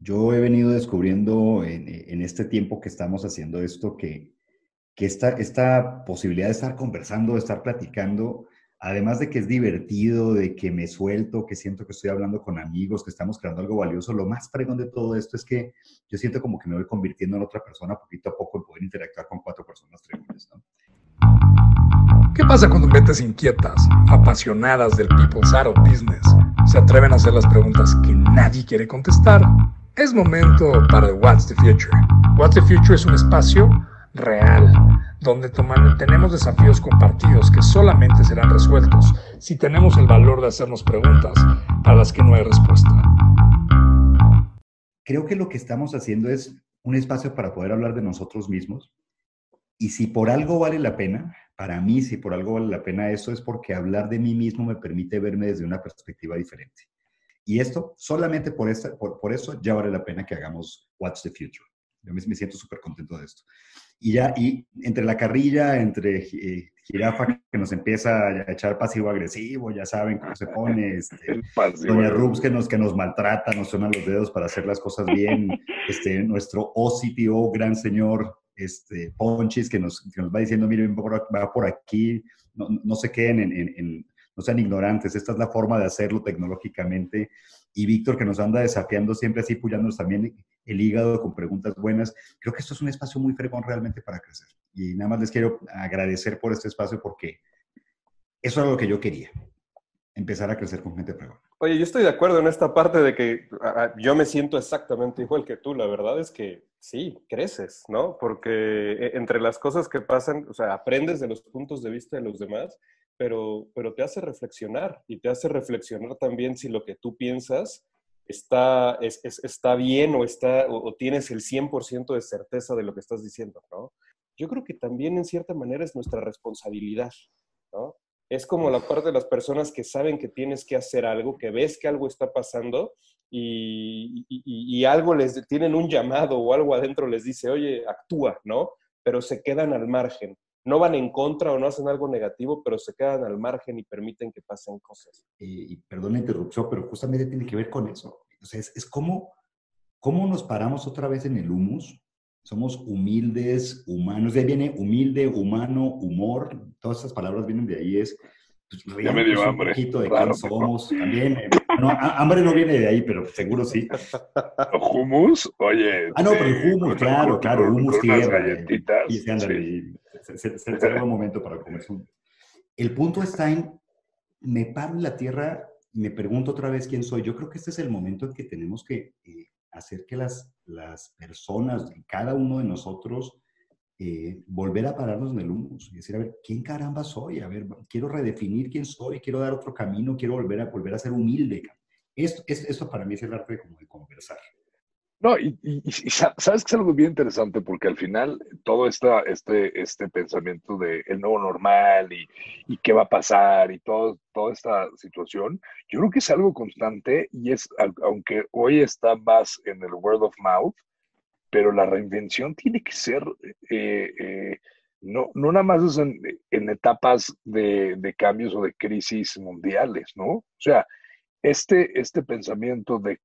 yo he venido descubriendo en, este tiempo que estamos haciendo esto que, esta, esta posibilidad de estar conversando, de estar platicando, además de que es divertido, de que me suelto, que siento que estoy hablando con amigos, que estamos creando algo valioso, lo más fregón de todo esto es que yo siento como que me voy convirtiendo en otra persona poquito a poco y poder interactuar con cuatro personas. ¿Qué pasa cuando mentes inquietas, apasionadas del people's art of business, se atreven a hacer las preguntas que nadie quiere contestar? Es momento para What's the Future. What's the Future es un espacio real, donde tenemos desafíos compartidos que solamente serán resueltos si tenemos el valor de hacernos preguntas a las que no hay respuesta. Creo que lo que estamos haciendo es un espacio para poder hablar de nosotros mismos. Y si por algo vale la pena, para mí, si por algo vale la pena eso, es porque hablar de mí mismo me permite verme desde una perspectiva diferente. Y esto, solamente por, esta, por, eso, ya vale la pena que hagamos What's the Future. Yo me, me siento súper contento de esto. Y ya, y entre la carrilla, entre eh, Jirafa que nos empieza a echar pasivo-agresivo, ya saben cómo se pone, este, Doña Rubs que nos, que nos maltrata, nos suena los dedos para hacer las cosas bien, este, nuestro OCPO, gran señor este, Ponchis, que nos, que nos va diciendo, miren, va por aquí, no, no se queden en, en, no sean ignorantes, esta es la forma de hacerlo tecnológicamente. Y Víctor, que nos anda desafiando siempre así, puyándonos también el hígado con preguntas buenas. Creo que esto es un espacio muy fregón realmente para crecer. Y nada más les quiero agradecer por este espacio porque eso es lo que yo quería, empezar a crecer con gente fregón. Oye, yo estoy de acuerdo en esta parte de que yo me siento exactamente igual que tú. La verdad es que sí, creces, ¿no? Porque eh, entre las cosas que pasan, o sea, aprendes de los puntos de vista de los demás, pero, pero te hace reflexionar y te hace reflexionar también si lo que tú piensas está, está bien o, está, o, tienes el 100% de certeza de lo que estás diciendo, ¿no? Yo creo que también en cierta manera es nuestra responsabilidad, ¿no? Es como la parte de las personas que saben que tienes que hacer algo, que ves que algo está pasando y, y, algo les tienen un llamado o algo adentro les dice, oye, actúa, ¿no? Pero se quedan al margen. No van en contra o no hacen algo negativo, pero se quedan al margen y permiten que pasen cosas. Y, perdón la interrupción, pero justamente tiene que ver con eso. O sea, es, es como, cómo nos paramos otra vez en el humus somos humildes, humanos. De ahí viene humilde, humano, humor. Todas esas palabras vienen de ahí. Es pues, ya me dio hambre. Un poquito de quién somos. También. Eh, no, hambre no viene de ahí, pero seguro sí. ¿Humus? Oye. Ah, no, pero el humus, claro, claro. Humus con tierra. galletitas. Y, se, sí. se, se, un momento para comer. El punto está en, me paro en la tierra y me pregunto otra vez quién soy. Yo creo que este es el momento en que tenemos que eh, hacer que las, las personas, cada uno de nosotros, eh, volver a pararnos en el humus y decir, a ver, ¿quién caramba soy? A ver, quiero redefinir quién soy, quiero dar otro camino, quiero volver a, volver a ser humilde. Esto, esto para mí es el arte como de conversar. No, y, sabes que es algo bien interesante porque al final todo esta, este, este pensamiento de el nuevo normal y, qué va a pasar y todo, toda esta situación, yo creo que es algo constante y es, aunque hoy está más en el word of mouth, pero la reinvención tiene que ser, eh, eh, no, no nada más en, etapas de, de cambios o de crisis mundiales, ¿no? O sea, este, este pensamiento de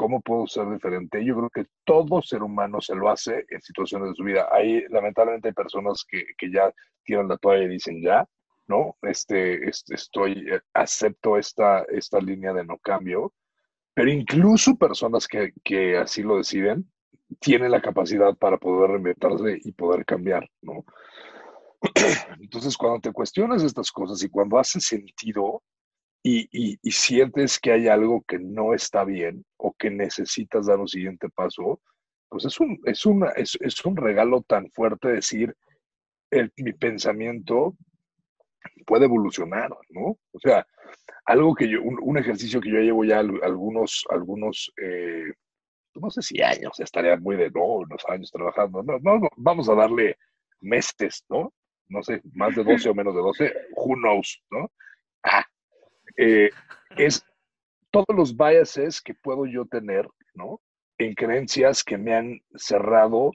¿Cómo puedo ser diferente? Yo creo que todo ser humano se lo hace en situaciones de su vida. Hay, lamentablemente, hay personas que, que ya tiran la toalla y dicen ya, ¿no? Este, este, estoy, eh, acepto esta, esta línea de no cambio. Pero incluso personas que, que así lo deciden, tienen la capacidad para poder reinventarse y poder cambiar, ¿no? Entonces, cuando te cuestionas estas cosas y cuando hace sentido, y, sientes que hay algo que no está bien o que necesitas dar un siguiente paso, pues es un, es una, es, un regalo tan fuerte decir, el, mi pensamiento puede evolucionar, ¿no? O sea, algo que yo, un, ejercicio que yo llevo ya algunos, algunos, eh, no sé si años, estaría muy de, no, unos años trabajando, no, no, vamos a darle meses, ¿no? No sé, más de 12 o menos de 12, who knows, ¿no? Ah, eh, es todos los biases que puedo yo tener, ¿no? En creencias que me han cerrado,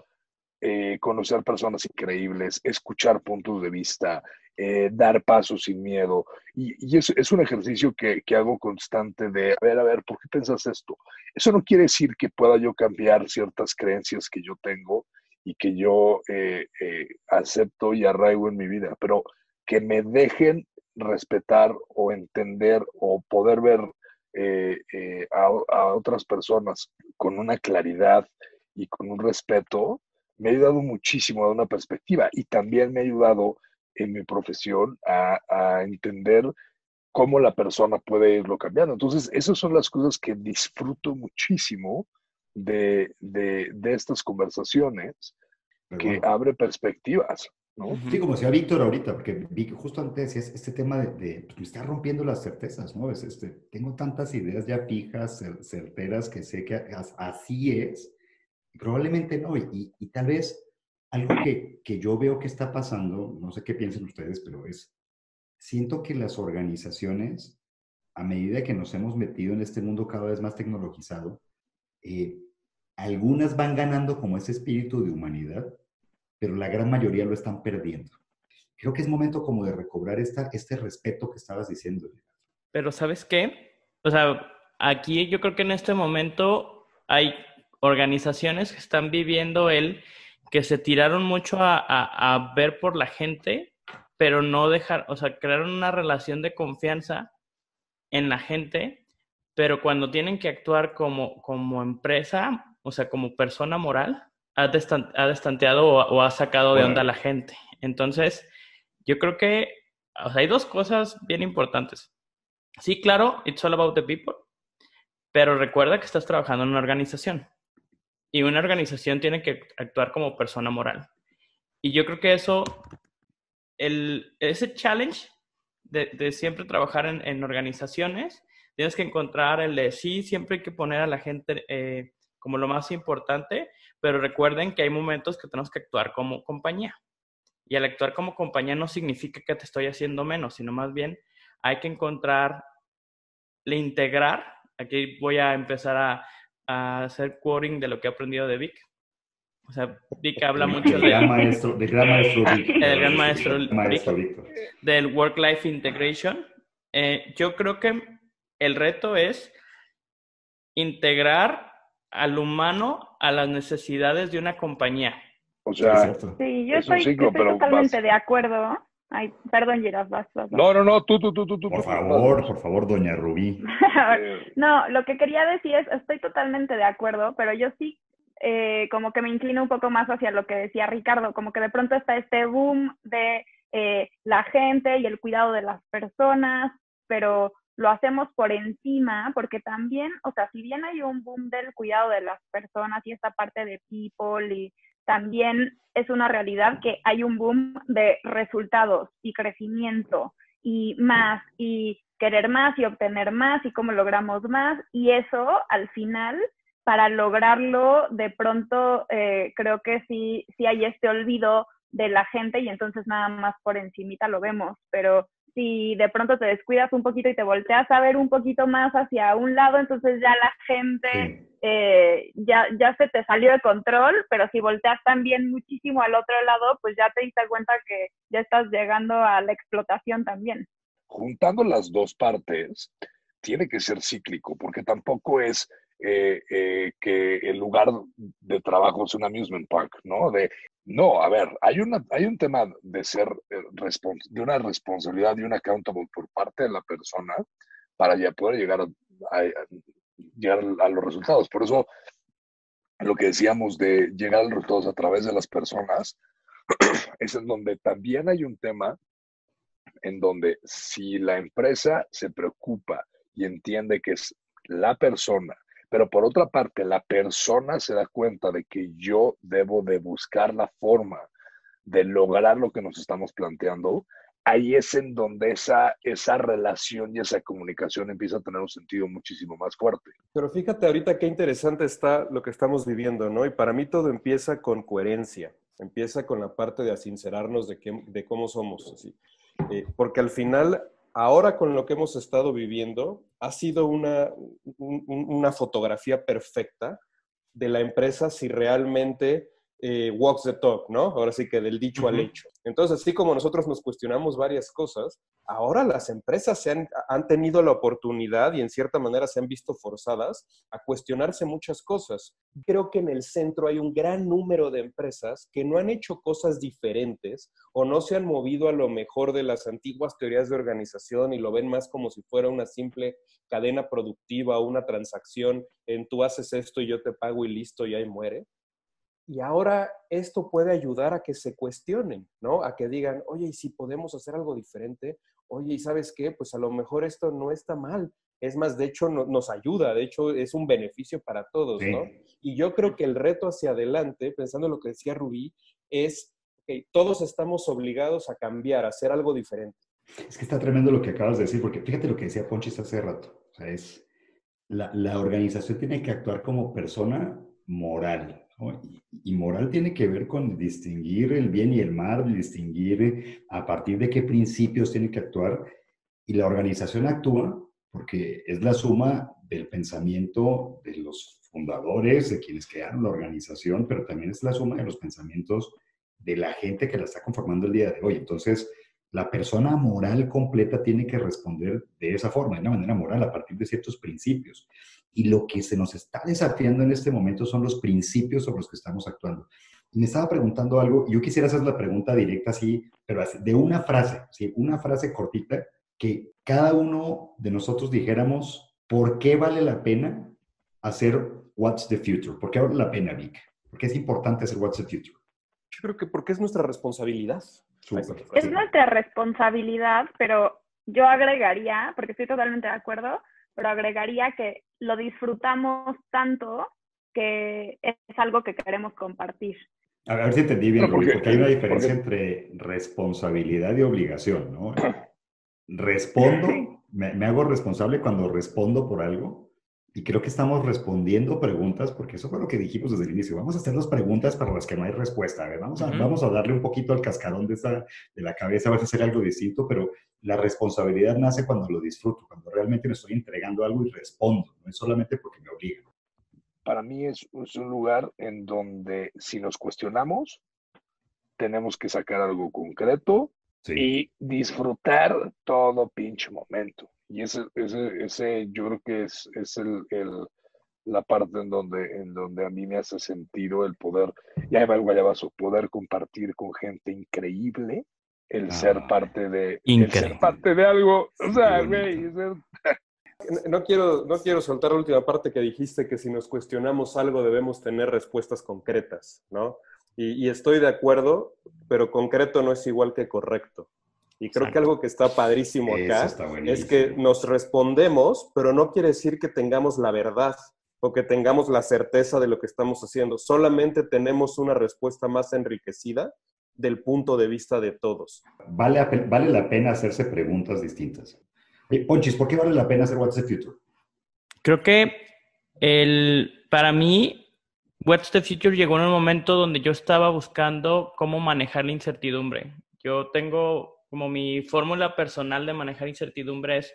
eh, conocer personas increíbles, escuchar puntos de vista, eh, dar pasos sin miedo. Y, es, es, un ejercicio que, que, hago constante de, a ver, a ver, ¿por qué piensas esto? Eso no quiere decir que pueda yo cambiar ciertas creencias que yo tengo y que yo eh, eh, acepto y arraigo en mi vida, pero que me dejen respetar o entender o poder ver a, a otras personas con una claridad y con un respeto, me ha ayudado muchísimo a una perspectiva y también me ha ayudado en mi profesión a, entender cómo la persona puede irlo cambiando. Entonces, esas son las cosas que disfruto muchísimo de, estas conversaciones, que abre perspectivas. ¿no? Sí, como decía Víctor ahorita, porque vi que justo antes decías este tema de, pues, me está rompiendo las certezas, ¿no? Es este, tengo tantas ideas ya fijas, certeras, que sé que así es, probablemente no, y, y tal vez algo que, que, yo veo que está pasando, no sé qué piensen ustedes, pero es, siento que las organizaciones, a medida que nos hemos metido en este mundo cada vez más tecnologizado, eh, algunas van ganando como ese espíritu de humanidad, pero la gran mayoría lo están perdiendo. Creo que es momento como de recobrar esta, este respeto que estabas diciendo. Pero ¿sabes qué? O sea, aquí yo creo que en este momento hay organizaciones que están viviendo el que se tiraron mucho a, ver por la gente, pero no dejar, o sea, crearon una relación de confianza en la gente, pero cuando tienen que actuar como, como empresa, o sea, como persona moral, ha, destanteado o, ha sacado de onda a la gente. Entonces, yo creo que o sea, hay dos cosas bien importantes. Sí, claro, it's all about the people, pero recuerda que estás trabajando en una organización y una organización tiene que actuar como persona moral. Y yo creo que eso, el, ese challenge de, siempre trabajar en, organizaciones, tienes que encontrar el de sí, siempre hay que poner a la gente eh, como lo más importante, pero recuerden que hay momentos que tenemos que actuar como compañía. Y al actuar como compañía no significa que te estoy haciendo menos, sino más bien hay que encontrar, le integrar, aquí voy a empezar a, a hacer quoting de lo que he aprendido de Vic. O sea, Vic habla mucho de, gran maestro, del gran maestro Vic. El gran maestro, Vic, del Work-Life Integration. Eh, yo creo que el reto es integrar al humano a las necesidades de una compañía. O sea, sí, yo estoy, totalmente de acuerdo. Ay, perdón, Gerard, vas, No, no, no, tú, tú, tú, tú. Por favor, por favor, doña Rubí. no, lo que quería decir es, estoy totalmente de acuerdo, pero yo sí eh, como que me inclino un poco más hacia lo que decía Ricardo, como que de pronto está este boom de eh, la gente y el cuidado de las personas, pero lo hacemos por encima, porque también, o sea, si bien hay un boom del cuidado de las personas y esta parte de people y también es una realidad que hay un boom de resultados y crecimiento y más y querer más y obtener más y cómo logramos más. Y eso al final para lograrlo de pronto eh, creo que sí, sí hay este olvido de la gente y entonces nada más por encimita lo vemos, pero si de pronto te descuidas un poquito y te volteas a ver un poquito más hacia un lado, entonces ya la gente eh, ya, ya se te salió de control, pero si volteas también muchísimo al otro lado, pues ya te diste cuenta que ya estás llegando a la explotación también. Juntando las dos partes, tiene que ser cíclico, porque tampoco es eh, eh, que el lugar de trabajo es un amusement park, ¿no? De, no, a ver, hay, una, hay un tema de ser, eh, de una responsabilidad y un accountable por parte de la persona para ya poder llegar a, llegar a los resultados. Por eso, lo que decíamos de llegar a los resultados a través de las personas, es en donde también hay un tema en donde si la empresa se preocupa y entiende que es la persona pero por otra parte, la persona se da cuenta de que yo debo de buscar la forma de lograr lo que nos estamos planteando. Ahí es en donde esa, esa relación y esa comunicación empieza a tener un sentido muchísimo más fuerte. Pero fíjate ahorita qué interesante está lo que estamos viviendo, ¿no? Y para mí todo empieza con coherencia, empieza con la parte de asincerarnos de, qué, de cómo somos. Eh, porque al final ahora con lo que hemos estado viviendo, ha sido una, una fotografía perfecta de la empresa si realmente eh, walks the talk, ¿no? Ahora sí que del dicho al hecho. Entonces, así como nosotros nos cuestionamos varias cosas, ahora las empresas se han, han, tenido la oportunidad y en cierta manera se han visto forzadas a cuestionarse muchas cosas. Creo que en el centro hay un gran número de empresas que no han hecho cosas diferentes o no se han movido a lo mejor de las antiguas teorías de organización y lo ven más como si fuera una simple cadena productiva o una transacción en tú haces esto y yo te pago y listo y ahí muere y ahora esto puede ayudar a que se cuestionen, ¿no? A que digan, oye, ¿y si podemos hacer algo diferente? Oye, ¿y sabes qué? Pues a lo mejor esto no está mal. Es más, de hecho, nos ayuda, de hecho, es un beneficio para todos, ¿no? Y yo creo que el reto hacia adelante, pensando en lo que decía Rubí, es que todos estamos obligados a cambiar, a hacer algo diferente. Es que está tremendo lo que acabas de decir, porque fíjate lo que decía Ponchis hace rato. O sea, es la, la organización tiene que actuar como persona moral, y moral tiene que ver con distinguir el bien y el mal, distinguir a partir de qué principios tiene que actuar. Y la organización actúa porque es la suma del pensamiento de los fundadores, de quienes crearon la organización, pero también es la suma de los pensamientos de la gente que la está conformando el día de hoy. Entonces, la persona moral completa tiene que responder de esa forma, de una manera moral, a partir de ciertos principios. Y lo que se nos está desafiando en este momento son los principios sobre los que estamos actuando. Y me estaba preguntando algo, y yo quisiera hacer la pregunta directa así, pero de una frase, ¿sí? una frase cortita, que cada uno de nosotros dijéramos, ¿por qué vale la pena hacer What's the Future? ¿Por qué vale la pena, Vic? ¿Por qué es importante hacer What's the Future? Yo creo que porque es nuestra responsabilidad. Es nuestra responsabilidad, pero yo agregaría, porque estoy totalmente de acuerdo, pero agregaría que lo disfrutamos tanto que es algo que queremos compartir. A ver si entendí bien, porque, hay una diferencia entre responsabilidad y obligación, ¿no? Respondo, me, hago responsable cuando respondo por algo y creo que estamos respondiendo preguntas, porque eso fue lo que dijimos desde el inicio. Vamos a hacer las preguntas para las que no hay respuesta. A ver, vamos, a, vamos a darle un poquito al cascarón de, esa, de la cabeza, a hacer algo distinto, pero la responsabilidad nace cuando lo disfruto, cuando realmente me estoy entregando algo y respondo, no es solamente porque me obligan. Para mí es, un lugar en donde si nos cuestionamos, tenemos que sacar algo concreto y disfrutar todo pinche momento. Y ese, ese, ese yo creo que es, es el, el, la parte en donde, en donde a mí me hace sentido el poder, ya va el guayabazo, poder compartir con gente increíble el ser ah, parte de el ser parte de algo. O sea, güey, no quiero, no quiero soltar la última parte que dijiste, que si nos cuestionamos algo debemos tener respuestas concretas, ¿no? Y, estoy de acuerdo, pero concreto no es igual que correcto. Y creo que algo que está padrísimo acá es que nos respondemos, pero no quiere decir que tengamos la verdad o que tengamos la certeza de lo que estamos haciendo. Solamente tenemos una respuesta más enriquecida del punto de vista de todos. Vale, vale la pena hacerse preguntas distintas. Ponchis, ¿por qué vale la pena hacer What's the Future? Creo que el, para mí, What's the Future llegó en un momento donde yo estaba buscando cómo manejar la incertidumbre. Yo tengo como mi fórmula personal de manejar incertidumbre es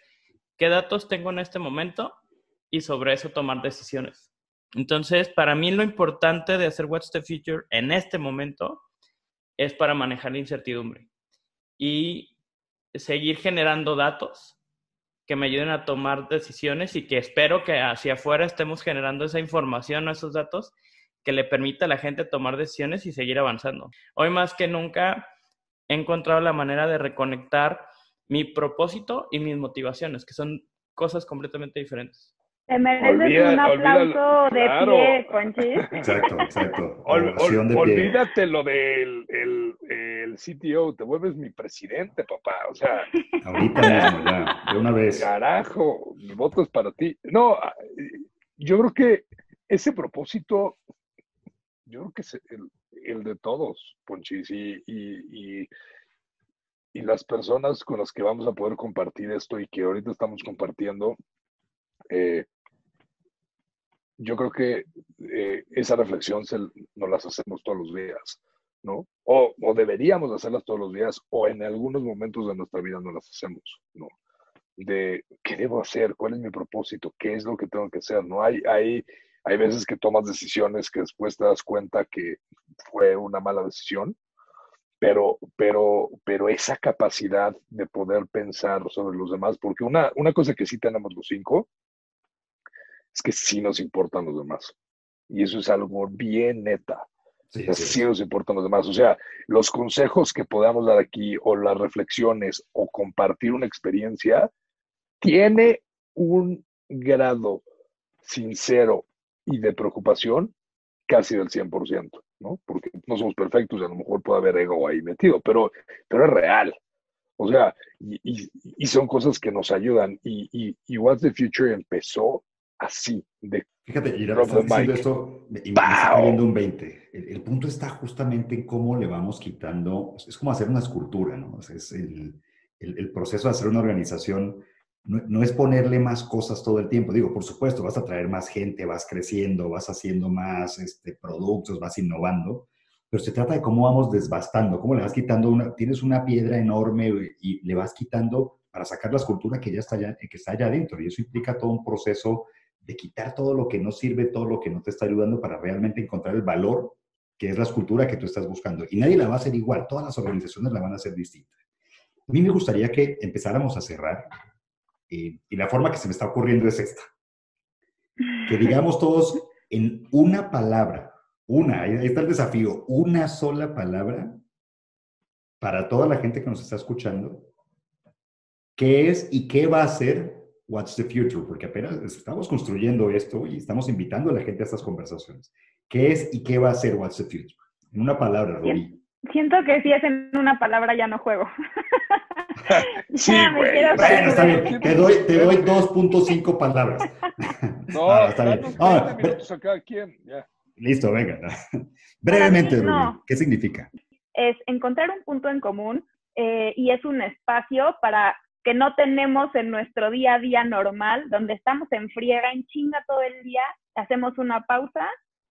qué datos tengo en este momento y sobre eso tomar decisiones. Entonces, para mí lo importante de hacer What's the Future en este momento es para manejar la incertidumbre y seguir generando datos que me ayuden a tomar decisiones y que espero que hacia afuera estemos generando esa información o esos datos que le permita a la gente tomar decisiones y seguir avanzando. Hoy más que nunca he encontrado la manera de reconectar mi propósito y mis motivaciones, que son cosas completamente diferentes. Te mereces un aplauso de pie, Conchis. Exacto, exacto. olvídate lo del el, el, CTO, te vuelves mi presidente, papá. O sea. Ahorita mismo, ya, de una vez. Carajo, mi voto es para ti. No, yo creo que ese propósito, yo creo que es el, el de todos, Ponchis, y, y, y, y las personas con las que vamos a poder compartir esto y que ahorita estamos compartiendo. Eh, yo creo que eh, esa reflexión se, nos las hacemos todos los días, ¿no? O, o, deberíamos hacerlas todos los días, o en algunos momentos de nuestra vida no las hacemos, ¿no? De qué debo hacer, cuál es mi propósito, qué es lo que tengo que hacer, ¿no? Hay, hay, hay veces que tomas decisiones que después te das cuenta que fue una mala decisión, pero, pero, pero esa capacidad de poder pensar sobre los demás, porque una, una cosa que sí tenemos los cinco es que sí nos importan los demás. Y eso es algo bien neta. Sí, sí. nos importan los demás. O sea, los consejos que podamos dar aquí o las reflexiones o compartir una experiencia tiene un grado sincero y de preocupación casi del 100%, ¿no? Porque no somos perfectos y a lo mejor puede haber ego ahí metido, pero, pero es real. O sea, y, y, son cosas que nos ayudan. Y, y, y What's the Future empezó así, de Fíjate, y estás diciendo esto y me está cayendo un 20. El, punto está justamente en cómo le vamos quitando, es como hacer una escultura, ¿no? es el, el, el, proceso de hacer una organización no, no, es ponerle más cosas todo el tiempo. Digo, por supuesto, vas a traer más gente, vas creciendo, vas haciendo más este, productos, vas innovando, pero se trata de cómo vamos desbastando, cómo le vas quitando una, tienes una piedra enorme y le vas quitando para sacar la escultura que ya está allá, que está allá adentro. Y eso implica todo un proceso de quitar todo lo que no sirve, todo lo que no te está ayudando para realmente encontrar el valor que es la escultura que tú estás buscando. Y nadie la va a hacer igual, todas las organizaciones la van a hacer distinta. A mí me gustaría que empezáramos a cerrar eh, y la forma que se me está ocurriendo es esta. Que digamos todos en una palabra, una, ahí está el desafío, una sola palabra para toda la gente que nos está escuchando, qué es y qué va a ser What's the Future, porque apenas estamos construyendo esto y estamos invitando a la gente a estas conversaciones. ¿Qué es y qué va a ser What's the Future? En una palabra, Rubí. Siento que si es en una palabra ya no juego. sí, güey. Bueno, está bien. Te doy, te doy 2.5 palabras. No, ah, está bien. Ah, ¿quién? Listo, venga. Brevemente, Rubí, ¿qué significa? Es encontrar un punto en común eh, y es un espacio para que no tenemos en nuestro día a día normal, donde estamos en friega, en chinga todo el día, hacemos una pausa,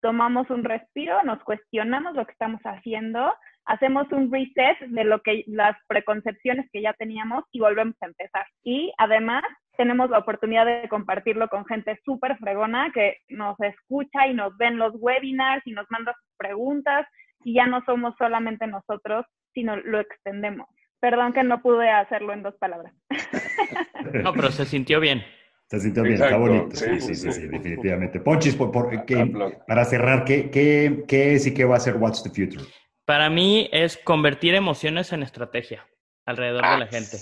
tomamos un respiro, nos cuestionamos lo que estamos haciendo, hacemos un reset de lo que las preconcepciones que ya teníamos y volvemos a empezar. Y además tenemos la oportunidad de compartirlo con gente súper fregona que nos escucha y nos ven los webinars y nos manda sus preguntas y ya no somos solamente nosotros, sino lo extendemos. Perdón que no pude hacerlo en dos palabras. No, pero se sintió bien. Se sintió bien, está bonito. Sí, sí, sí, sí, definitivamente. Ponchis, por, para cerrar, ¿qué, ¿qué, qué, es y qué va a ser What's the Future? Para mí es convertir emociones en estrategia alrededor de la gente.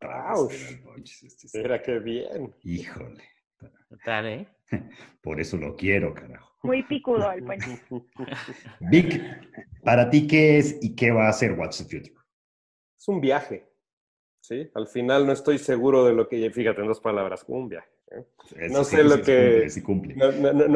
¡Wow! Mira qué bien. Híjole. Total, ¿eh? Por eso lo quiero, carajo. Muy picudo el puente. Vic, ¿para ti qué es y qué va a ser What's the Future? Es un viaje. ¿sí? Al final no estoy seguro de lo que, fíjate en dos palabras, un viaje. ¿eh? No sé lo que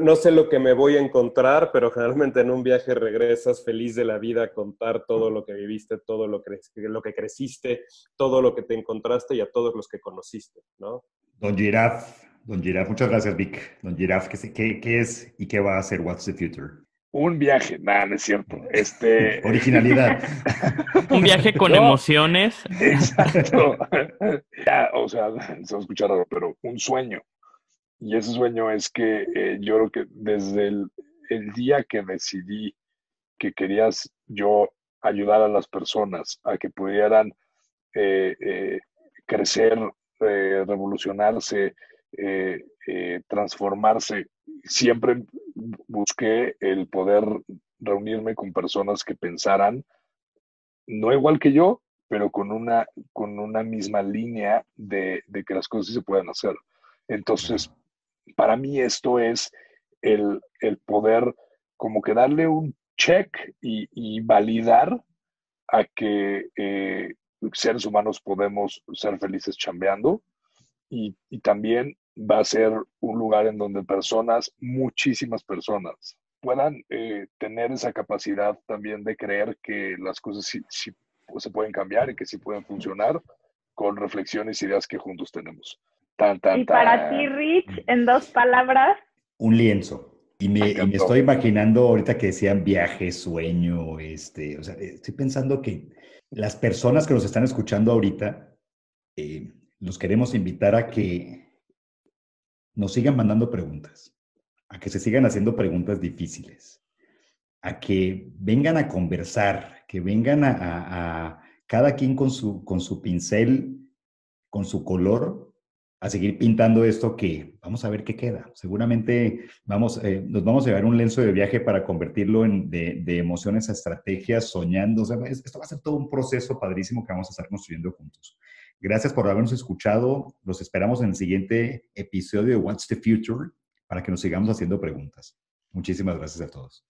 No, sé lo que me voy a encontrar, pero generalmente en un viaje regresas feliz de la vida a contar todo lo que viviste, todo lo que, lo que creciste, todo lo que te encontraste y a todos los que conociste, ¿no? Don Giraf, Don Giraf, muchas gracias Vic. Don Giraf, ¿qué, qué es y qué va a hacer What's the Future? Un viaje, nada, no es cierto. Este... Originalidad. Un viaje con emociones. Exacto. ya, o sea, se va a escuchar raro, pero un sueño. Y ese sueño es que eh, yo creo que desde el, el, día que decidí que querías yo ayudar a las personas a que pudieran eh, eh, crecer, revolucionarse, transformarse, siempre busqué el poder reunirme con personas que pensaran no igual que yo, pero con una, con una misma línea de, que las cosas se pueden hacer. Entonces, para mí esto es el, poder como que darle un check y, validar a que eh, seres humanos podemos ser felices chambeando y, y también va a ser un lugar en donde personas, muchísimas personas, puedan eh, tener esa capacidad también de creer que las cosas sí, se pueden cambiar y que sí pueden funcionar con reflexiones y ideas que juntos tenemos. y para ti, Rich, en dos palabras. Un lienzo. Y me, estoy imaginando ahorita que decían viaje, sueño, este, o sea, estoy pensando que las personas que nos están escuchando ahorita, eh, los queremos invitar a que nos sigan mandando preguntas, a que se sigan haciendo preguntas difíciles, a que vengan a conversar, que vengan a, cada quien con su, con su pincel, con su color, a seguir pintando esto que vamos a ver qué queda. Seguramente vamos, eh, nos vamos a llevar un lenzo de viaje para convertirlo en, de, emociones a estrategias, soñando. esto va a ser todo un proceso padrísimo que vamos a estar construyendo juntos. Gracias por habernos escuchado. Los esperamos en el siguiente episodio de What's the Future para que nos sigamos haciendo preguntas. Muchísimas gracias a todos.